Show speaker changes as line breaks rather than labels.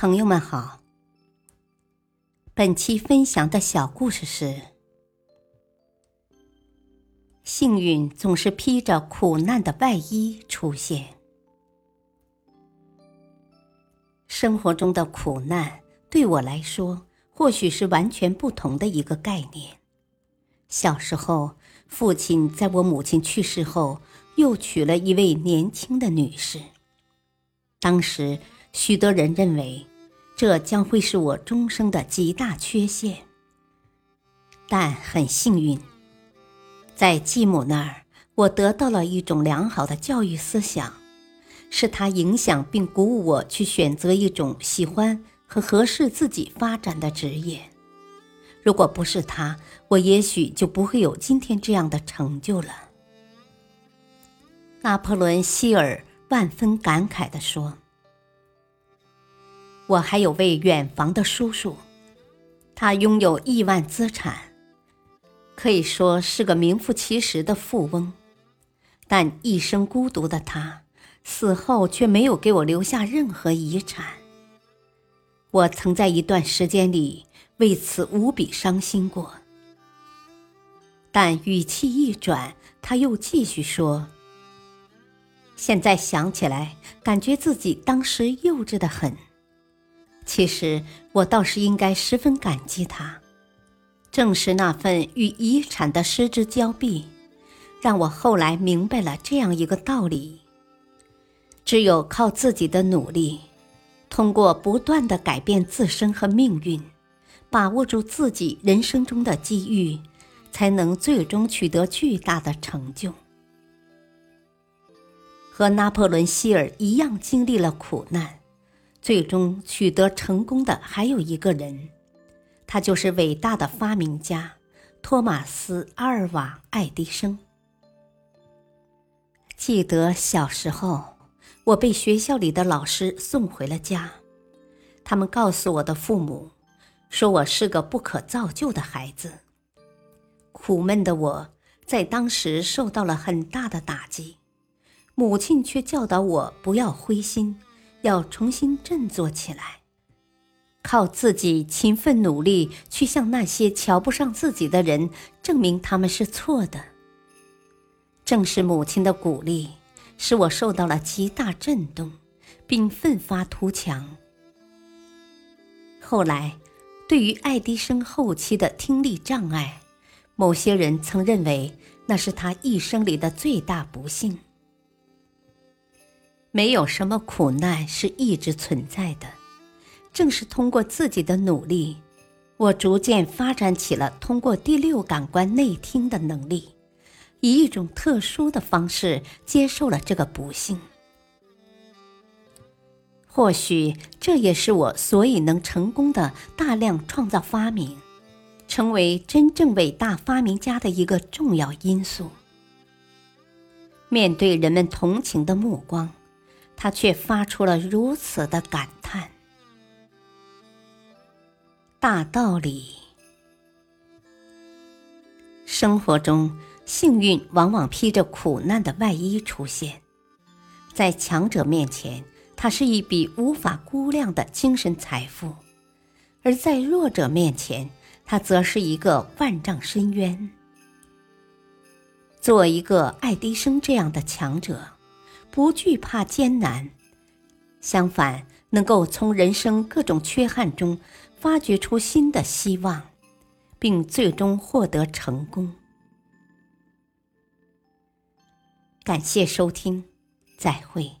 朋友们好，本期分享的小故事是：幸运总是披着苦难的外衣出现。生活中的苦难对我来说，或许是完全不同的一个概念。小时候，父亲在我母亲去世后，又娶了一位年轻的女士。当时，许多人认为，这将会是我终生的极大缺陷。但很幸运，在继母那儿，我得到了一种良好的教育思想，是他影响并鼓舞我去选择一种喜欢和合适自己发展的职业。如果不是他，我也许就不会有今天这样的成就了。拿破仑·希尔。万分感慨地说：“我还有位远房的叔叔，他拥有亿万资产，可以说是个名副其实的富翁。但一生孤独的他，死后却没有给我留下任何遗产。我曾在一段时间里为此无比伤心过。但语气一转，他又继续说。”现在想起来，感觉自己当时幼稚的很。其实我倒是应该十分感激他，正是那份与遗产的失之交臂，让我后来明白了这样一个道理：只有靠自己的努力，通过不断的改变自身和命运，把握住自己人生中的机遇，才能最终取得巨大的成就。和拿破仑·希尔一样经历了苦难，最终取得成功的还有一个人，他就是伟大的发明家托马斯·阿尔瓦·爱迪生。记得小时候，我被学校里的老师送回了家，他们告诉我的父母，说我是个不可造就的孩子。苦闷的我在当时受到了很大的打击。母亲却教导我不要灰心，要重新振作起来，靠自己勤奋努力去向那些瞧不上自己的人证明他们是错的。正是母亲的鼓励，使我受到了极大震动，并奋发图强。后来，对于爱迪生后期的听力障碍，某些人曾认为那是他一生里的最大不幸。没有什么苦难是一直存在的，正是通过自己的努力，我逐渐发展起了通过第六感官内听的能力，以一种特殊的方式接受了这个不幸。或许这也是我所以能成功的大量创造发明，成为真正伟大发明家的一个重要因素。面对人们同情的目光。他却发出了如此的感叹。大道理，生活中幸运往往披着苦难的外衣出现，在强者面前，它是一笔无法估量的精神财富；而在弱者面前，它则是一个万丈深渊。做一个爱迪生这样的强者。不惧怕艰难，相反，能够从人生各种缺憾中发掘出新的希望，并最终获得成功。感谢收听，再会。